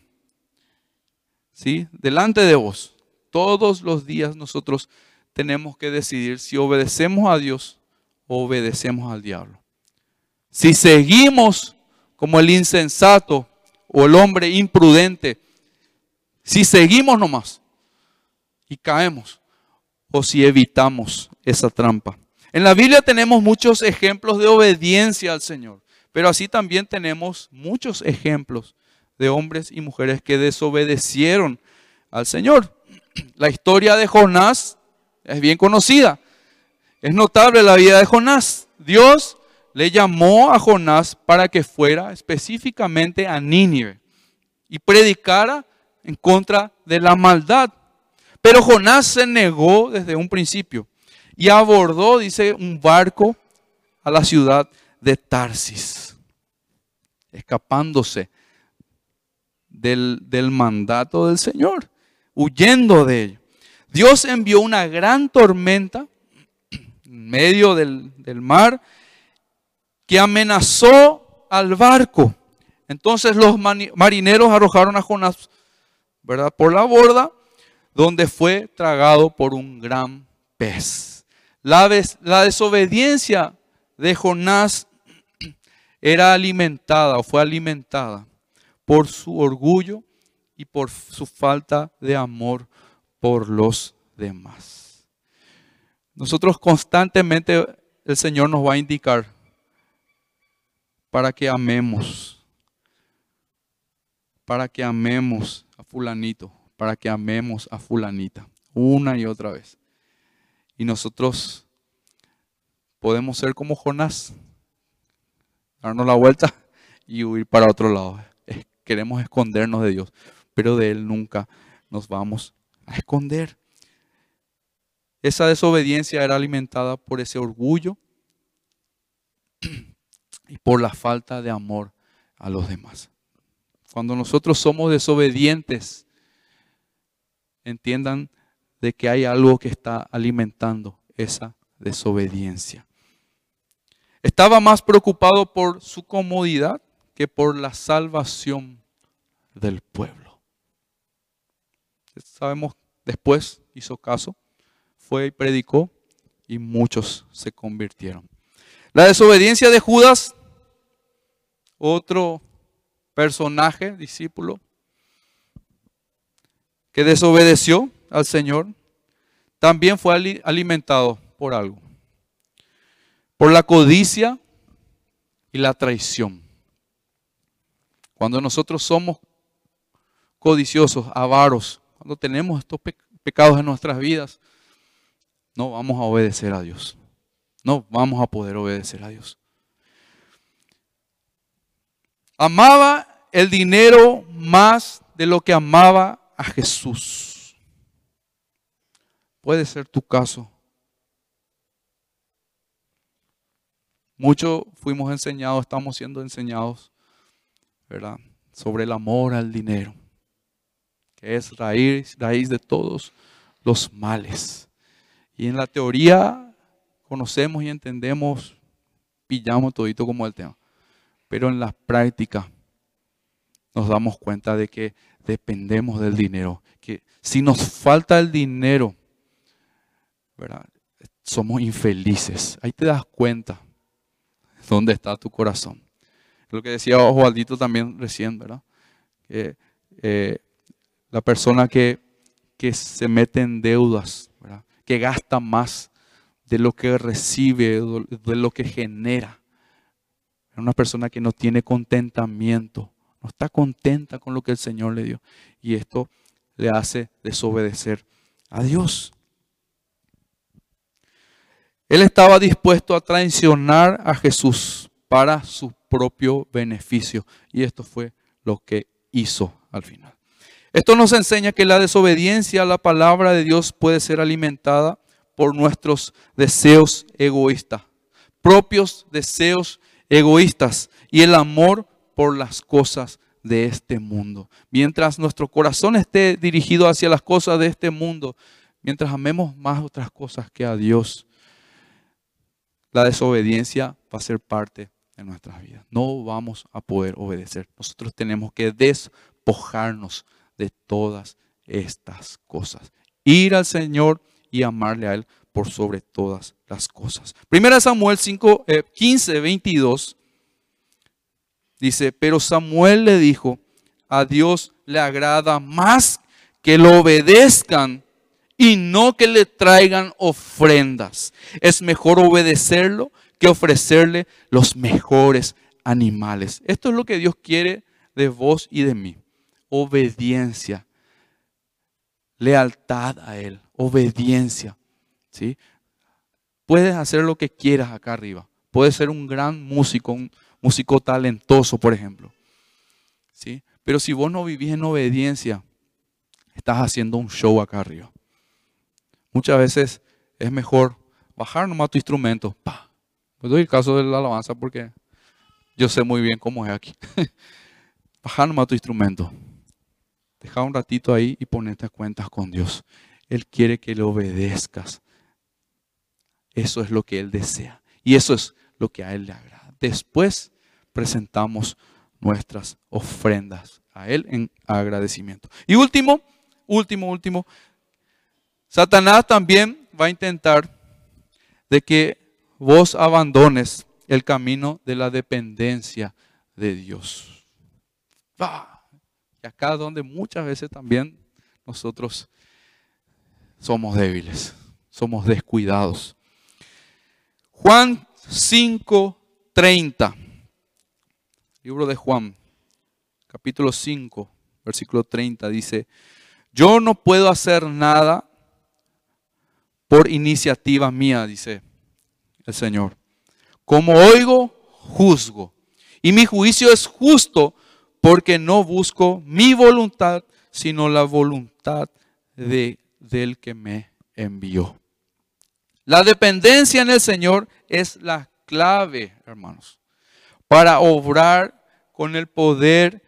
¿Sí? Delante de vos. Todos los días nosotros tenemos que decidir si obedecemos a Dios o obedecemos al diablo. Si seguimos como el insensato o el hombre imprudente, si seguimos nomás y caemos o si evitamos esa trampa. En la Biblia tenemos muchos ejemplos de obediencia al Señor, pero así también tenemos muchos ejemplos de hombres y mujeres que desobedecieron al Señor. La historia de Jonás es bien conocida. Es notable la vida de Jonás. Dios le llamó a Jonás para que fuera específicamente a Nínive y predicara en contra de la maldad. Pero Jonás se negó desde un principio y abordó, dice, un barco a la ciudad de Tarsis, escapándose del, mandato del Señor, huyendo de ello. Dios envió una gran tormenta en medio del, del mar que amenazó al barco. Entonces los marineros arrojaron a Jonás ¿verdad? Por la borda, donde fue tragado por un gran pez. La, desobediencia de Jonás era alimentada o fue alimentada por su orgullo y por su falta de amor por los demás. Nosotros constantemente el Señor nos va a indicar para que amemos, para que amemos a fulanito, para que amemos a fulanita, una y otra vez. Y nosotros podemos ser como Jonás, darnos la vuelta y huir para otro lado. Queremos escondernos de Dios, pero de Él nunca nos vamos a esconder. Esa desobediencia era alimentada por ese orgullo y por la falta de amor a los demás. Cuando nosotros somos desobedientes, entiendan de que hay algo que está alimentando esa desobediencia. Estaba más preocupado por su comodidad que por la salvación del pueblo. Sabemos, después hizo caso, fue y predicó y muchos se convirtieron. La desobediencia de Judas, otro personaje, discípulo, que desobedeció al Señor, también fue alimentado por algo, por la codicia y la traición. Cuando nosotros somos codiciosos, avaros, cuando tenemos estos pecados en nuestras vidas, no vamos a obedecer a Dios. No vamos a poder obedecer a Dios. Amaba el dinero más de lo que amaba a Jesús. Puede ser tu caso. Mucho fuimos enseñados, estamos siendo enseñados, ¿verdad? Sobre el amor al dinero, que es raíz, raíz de todos los males. Y en la teoría conocemos y entendemos, pillamos todito como el tema. Pero en la práctica nos damos cuenta de que dependemos del dinero. Que si nos falta el dinero, ¿verdad? somos infelices. Ahí te das cuenta dónde está tu corazón. Lo que decía Osvaldito también recién, ¿verdad? Que eh, la persona que, que, se mete en deudas, ¿verdad? que gasta más de lo que recibe, de lo que genera. Es una persona que no tiene contentamiento, no está contenta con lo que el Señor le dio. Y esto le hace desobedecer a Dios. Él estaba dispuesto a traicionar a Jesús para su propio beneficio. Y esto fue lo que hizo al final. Esto nos enseña que la desobediencia a la palabra de Dios puede ser alimentada por nuestros deseos egoístas, propios deseos egoístas y el amor por las cosas de este mundo. Mientras nuestro corazón esté dirigido hacia las cosas de este mundo, mientras amemos más otras cosas que a Dios, la desobediencia va a ser parte de nuestras vidas. No vamos a poder obedecer. Nosotros tenemos que despojarnos de todas estas cosas. Ir al Señor y amarle a Él por sobre todas las cosas. Primera Samuel 5, 15, 22 dice, pero Samuel le dijo, a Dios le agrada más que lo obedezcan y no que le traigan ofrendas. Es mejor obedecerlo que ofrecerle los mejores animales. Esto es lo que Dios quiere de vos y de mí. Obediencia, lealtad a Él obediencia. ¿sí? Puedes hacer lo que quieras acá arriba. Puedes ser un gran músico, un músico talentoso, por ejemplo. ¿sí? Pero si vos no vivís en obediencia, estás haciendo un show acá arriba. Muchas veces es mejor bajar nomás tu instrumento. Pues doy el caso de la alabanza porque yo sé muy bien cómo es aquí. bajar nomás tu instrumento. Deja un ratito ahí y ponerte a cuentas con Dios. Él quiere que le obedezcas. Eso es lo que Él desea. Y eso es lo que a Él le agrada. Después presentamos nuestras ofrendas a Él en agradecimiento. Y último, último, último, Satanás también va a intentar de que vos abandones el camino de la dependencia de Dios. Y acá donde muchas veces también nosotros somos débiles, somos descuidados. Juan 5:30, libro de Juan, capítulo 5, versículo 30, dice, yo no puedo hacer nada por iniciativa mía, dice el Señor. Como oigo, juzgo. Y mi juicio es justo porque no busco mi voluntad, sino la voluntad de del que me envió. La dependencia en el Señor es la clave, hermanos, para obrar con el poder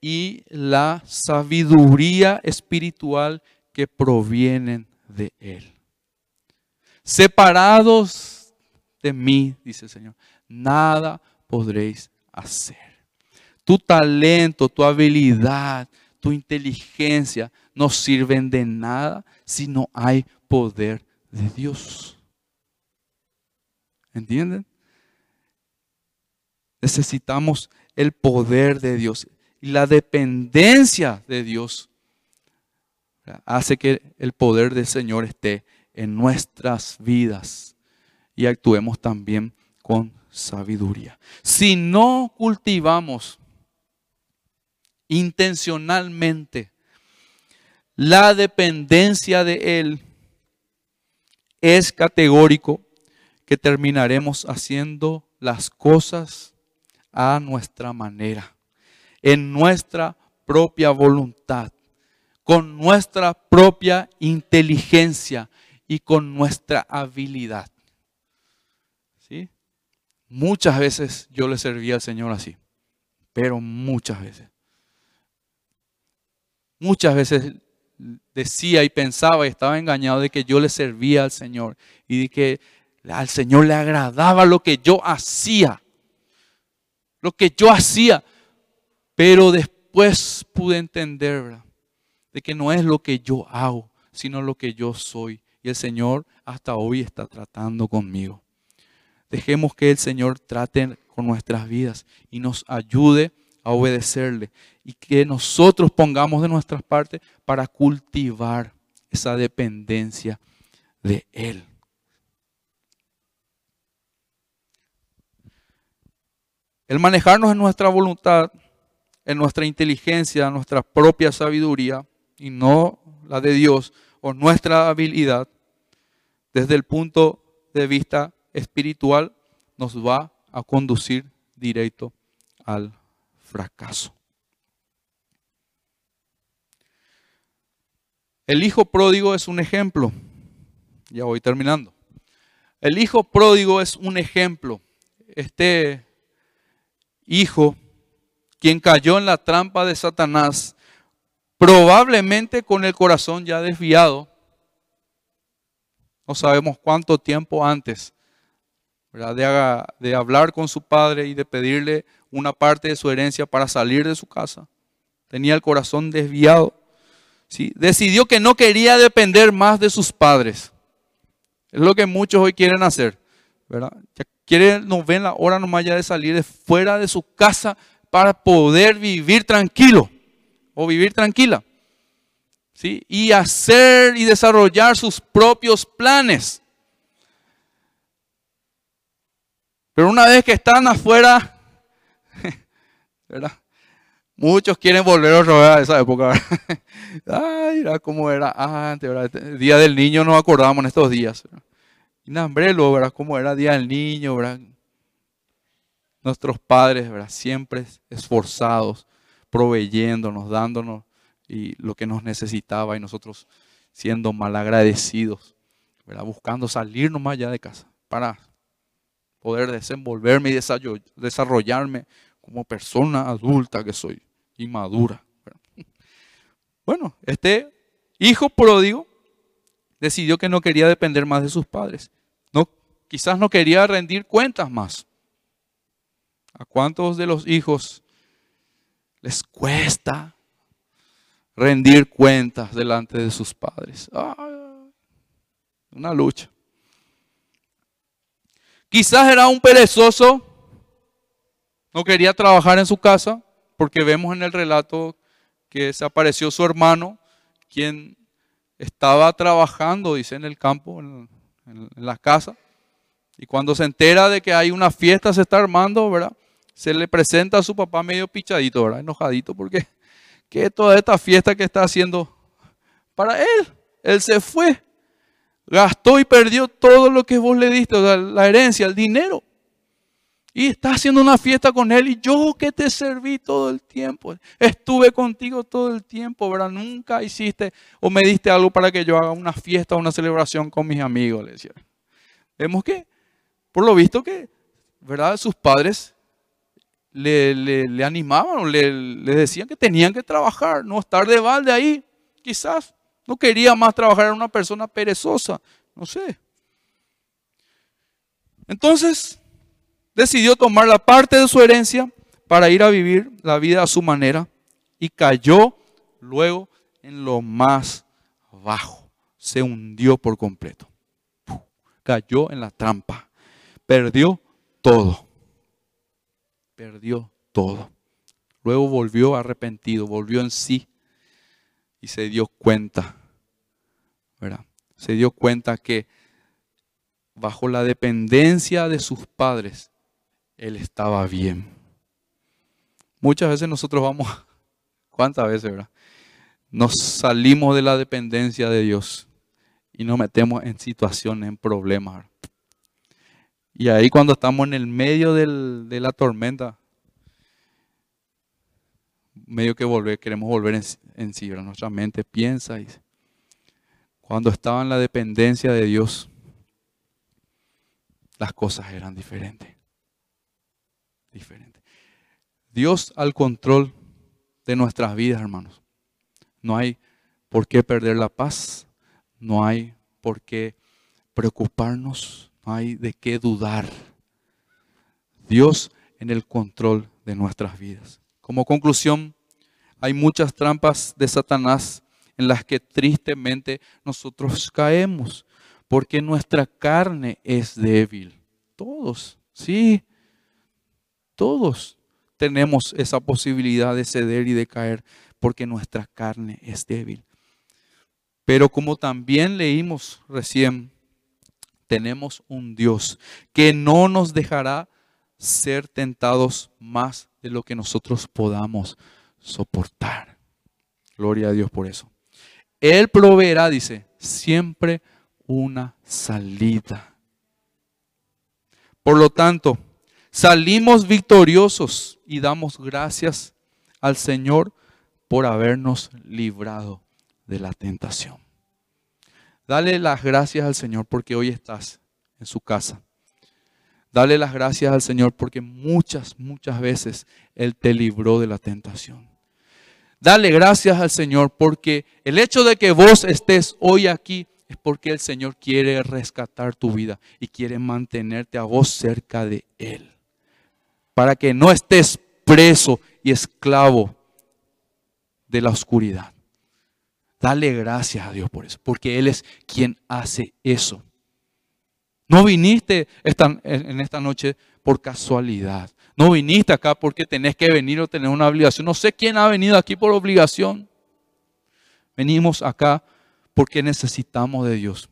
y la sabiduría espiritual que provienen de Él. Separados de mí, dice el Señor, nada podréis hacer. Tu talento, tu habilidad, tu inteligencia no sirven de nada si no hay poder de Dios. ¿Entienden? Necesitamos el poder de Dios y la dependencia de Dios hace que el poder del Señor esté en nuestras vidas y actuemos también con sabiduría. Si no cultivamos intencionalmente la dependencia de Él, es categórico que terminaremos haciendo las cosas a nuestra manera, en nuestra propia voluntad, con nuestra propia inteligencia y con nuestra habilidad. ¿Sí? Muchas veces yo le servía al Señor así, pero muchas veces. Muchas veces decía y pensaba y estaba engañado de que yo le servía al Señor y de que al Señor le agradaba lo que yo hacía. Lo que yo hacía. Pero después pude entender de que no es lo que yo hago, sino lo que yo soy. Y el Señor hasta hoy está tratando conmigo. Dejemos que el Señor trate con nuestras vidas y nos ayude a obedecerle y que nosotros pongamos de nuestras partes para cultivar esa dependencia de Él. El manejarnos en nuestra voluntad, en nuestra inteligencia, en nuestra propia sabiduría y no la de Dios o nuestra habilidad, desde el punto de vista espiritual, nos va a conducir directo al fracaso. El hijo pródigo es un ejemplo. Ya voy terminando. El hijo pródigo es un ejemplo. Este hijo, quien cayó en la trampa de Satanás, probablemente con el corazón ya desviado, no sabemos cuánto tiempo antes, De, de hablar con su padre y de pedirle una parte de su herencia para salir de su casa. Tenía el corazón desviado. ¿sí? Decidió que no quería depender más de sus padres. Es lo que muchos hoy quieren hacer. ¿verdad? Ya quieren, no ven la hora nomás ya de salir de fuera de su casa para poder vivir tranquilo o vivir tranquila. ¿sí? Y hacer y desarrollar sus propios planes. Pero una vez que están afuera, ¿verdad? Muchos quieren volver otra vez a esa época. Ay, era como era antes, El día del niño nos acordamos en estos días. Y Nambrelo, ¿verdad? Como era Día del Niño. Nuestros padres. Siempre esforzados, proveyéndonos, dándonos y lo que nos necesitaba y nosotros siendo malagradecidos, ¿verdad? Buscando salir nomás ya de casa para poder desenvolverme y desarrollarme como persona adulta que soy y madura. Bueno, este hijo pródigo decidió que no quería depender más de sus padres. No, quizás no quería rendir cuentas más. ¿A cuántos de los hijos les cuesta rendir cuentas delante de sus padres? una lucha. Quizás era un perezoso, no quería trabajar en su casa, porque vemos en el relato que se apareció su hermano, quien estaba trabajando, dice, en el campo, en, la casa. Y cuando se entera de que hay una fiesta, se está armando, ¿verdad? Se le presenta a su papá medio pichadito, ¿verdad? Enojadito, porque ¿qué toda esta fiesta que está haciendo para él? Él se fue Gastó y perdió todo lo que vos le diste, la herencia, el dinero. Y está haciendo una fiesta con él y yo que te serví todo el tiempo. Estuve contigo todo el tiempo, ¿verdad? Nunca hiciste o me diste algo para que yo haga una fiesta una celebración con mis amigos, le decía. Vemos que, por lo visto que, ¿verdad? Sus padres le, le, animaban le, le decían que tenían que trabajar, no estar de balde ahí, quizás. No quería más trabajar en una persona perezosa, no sé. Entonces, decidió tomar la parte de su herencia para ir a vivir la vida a su manera y cayó luego en lo más bajo. Se hundió por completo. Cayó en la trampa. Perdió todo. Perdió todo. Luego volvió arrepentido, volvió en sí y se dio cuenta se dio cuenta que bajo la dependencia de sus padres, él estaba bien. Muchas veces nosotros vamos, ¿cuántas veces, verdad? Nos salimos de la dependencia de Dios y nos metemos en situaciones, en problemas. Y ahí cuando estamos en el medio de la tormenta, medio que volver, queremos volver en, sí, nuestra mente piensa y cuando estaba en la dependencia de Dios, las cosas eran diferentes. Diferentes. Dios al control de nuestras vidas, hermanos. No hay por qué perder la paz, no hay por qué preocuparnos, hay de qué dudar. Dios en el control de nuestras vidas. Como conclusión, hay muchas trampas de Satanás en las que tristemente nosotros caemos, porque nuestra carne es débil. Todos, sí, todos tenemos esa posibilidad de ceder y de caer, porque nuestra carne es débil. Pero como también leímos recién, tenemos un Dios que no nos dejará ser tentados más de lo que nosotros podamos soportar. Gloria a Dios por eso. Él proveerá, dice, siempre una salida. Por lo tanto, salimos victoriosos y damos gracias al Señor por habernos librado de la tentación. Dale las gracias al Señor porque hoy estás en su casa. Dale las gracias al Señor porque muchas, muchas veces Él te libró de la tentación. Dale gracias al Señor porque el hecho de que vos estés hoy aquí es porque el Señor quiere rescatar tu vida y quiere mantenerte a vos cerca de Él. Para que no estés preso y esclavo de la oscuridad. Dale gracias a Dios por eso, porque Él es quien hace eso. No viniste en esta noche por casualidad. No viniste acá porque tenés que venir o tener una obligación. No sé quién ha venido aquí por obligación. Venimos acá porque necesitamos de Dios.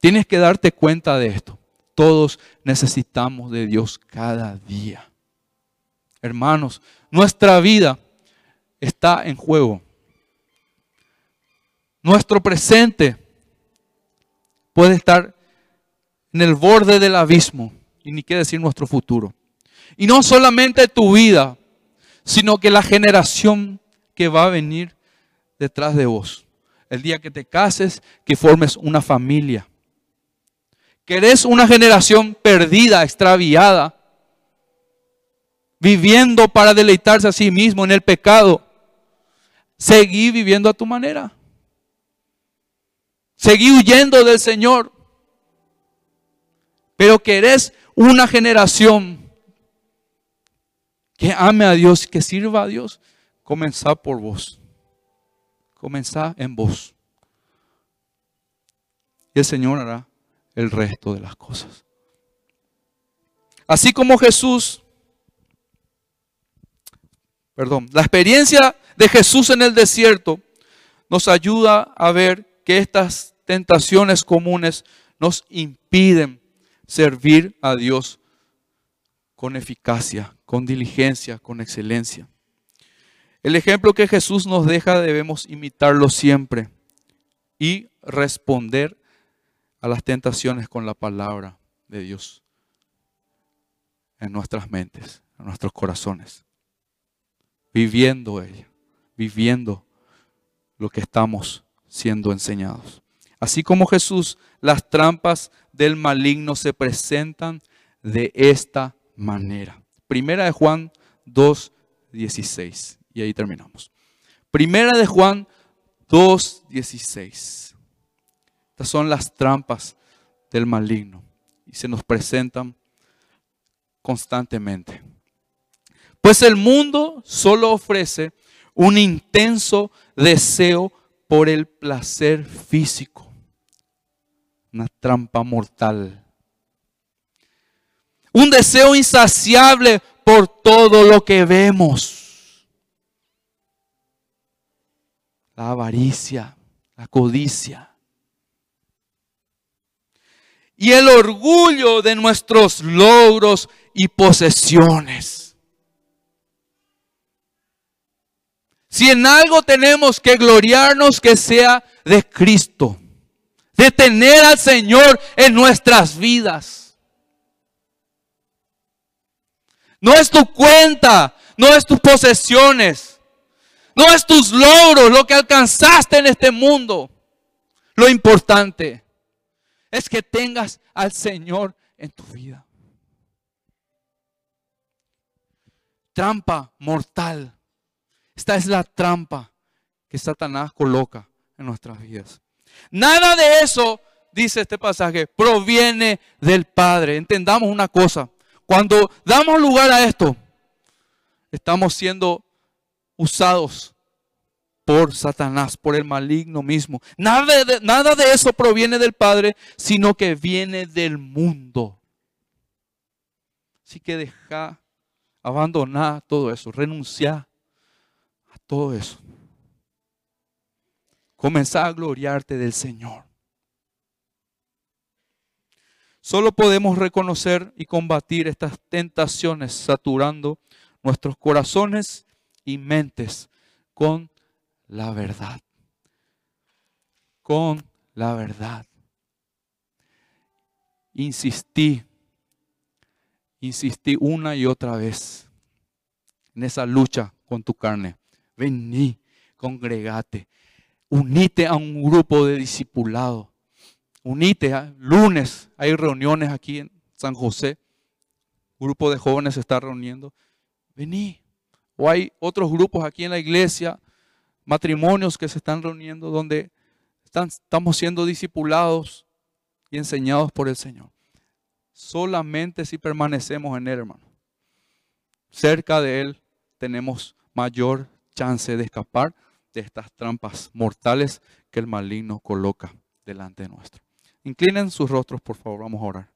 Tienes que darte cuenta de esto. Todos necesitamos de Dios cada día. Hermanos, nuestra vida está en juego. Nuestro presente puede estar en el borde del abismo y ni qué decir nuestro futuro. Y no solamente tu vida, sino que la generación que va a venir detrás de vos. El día que te cases, que formes una familia. Que eres una generación perdida, extraviada, viviendo para deleitarse a sí mismo en el pecado. Seguí viviendo a tu manera. Seguí huyendo del Señor. Pero que eres una generación que ame a Dios, que sirva a Dios, comenzá por vos. Comenzá en vos. Y el Señor hará el resto de las cosas. Así como Jesús, perdón, la experiencia de Jesús en el desierto nos ayuda a ver que estas tentaciones comunes nos impiden servir a Dios con eficacia, con diligencia, con excelencia. El ejemplo que Jesús nos deja debemos imitarlo siempre y responder a las tentaciones con la palabra de Dios en nuestras mentes, en nuestros corazones, viviendo ella, viviendo lo que estamos siendo enseñados. Así como Jesús, las trampas del maligno se presentan de esta manera. Primera de Juan 2, 16. Y ahí terminamos. Primera de Juan 2, 16. Estas son las trampas del maligno y se nos presentan constantemente. Pues el mundo solo ofrece un intenso deseo por el placer físico, una trampa mortal un deseo insaciable por todo lo que vemos. La avaricia, la codicia. Y el orgullo de nuestros logros y posesiones. Si en algo tenemos que gloriarnos, que sea de Cristo. De tener al Señor en nuestras vidas. No es tu cuenta, no es tus posesiones, No es tus logros, lo que alcanzaste en este mundo. Lo importante es que tengas al Señor en tu vida. Trampa mortal. Esta es la trampa que Satanás coloca en nuestras vidas. Nada de eso, dice este pasaje, proviene del Padre. Entendamos una cosa. Cuando damos lugar a esto, estamos siendo usados por Satanás, por el maligno mismo. Nada de, nada de eso proviene del Padre, sino que viene del mundo. Así que deja, abandonar todo eso, renunciar a todo eso. Comenzar a gloriarte del Señor. Solo podemos reconocer y combatir estas tentaciones saturando nuestros corazones y mentes con la verdad. Con la verdad. Insistí, insistí una y otra vez en esa lucha con tu carne. Vení, congregate, unite a un grupo de discipulados. Unite, a, lunes hay reuniones aquí en San José. Grupo de jóvenes se está reuniendo. Vení. O hay otros grupos aquí en la iglesia matrimonios que se están reuniendo donde estamos siendo discipulados y enseñados por el Señor. Solamente si permanecemos en Él, hermano. Cerca de Él tenemos mayor chance de escapar de estas trampas mortales que el maligno coloca delante de nuestro. Inclinen sus rostros, por favor, vamos a orar.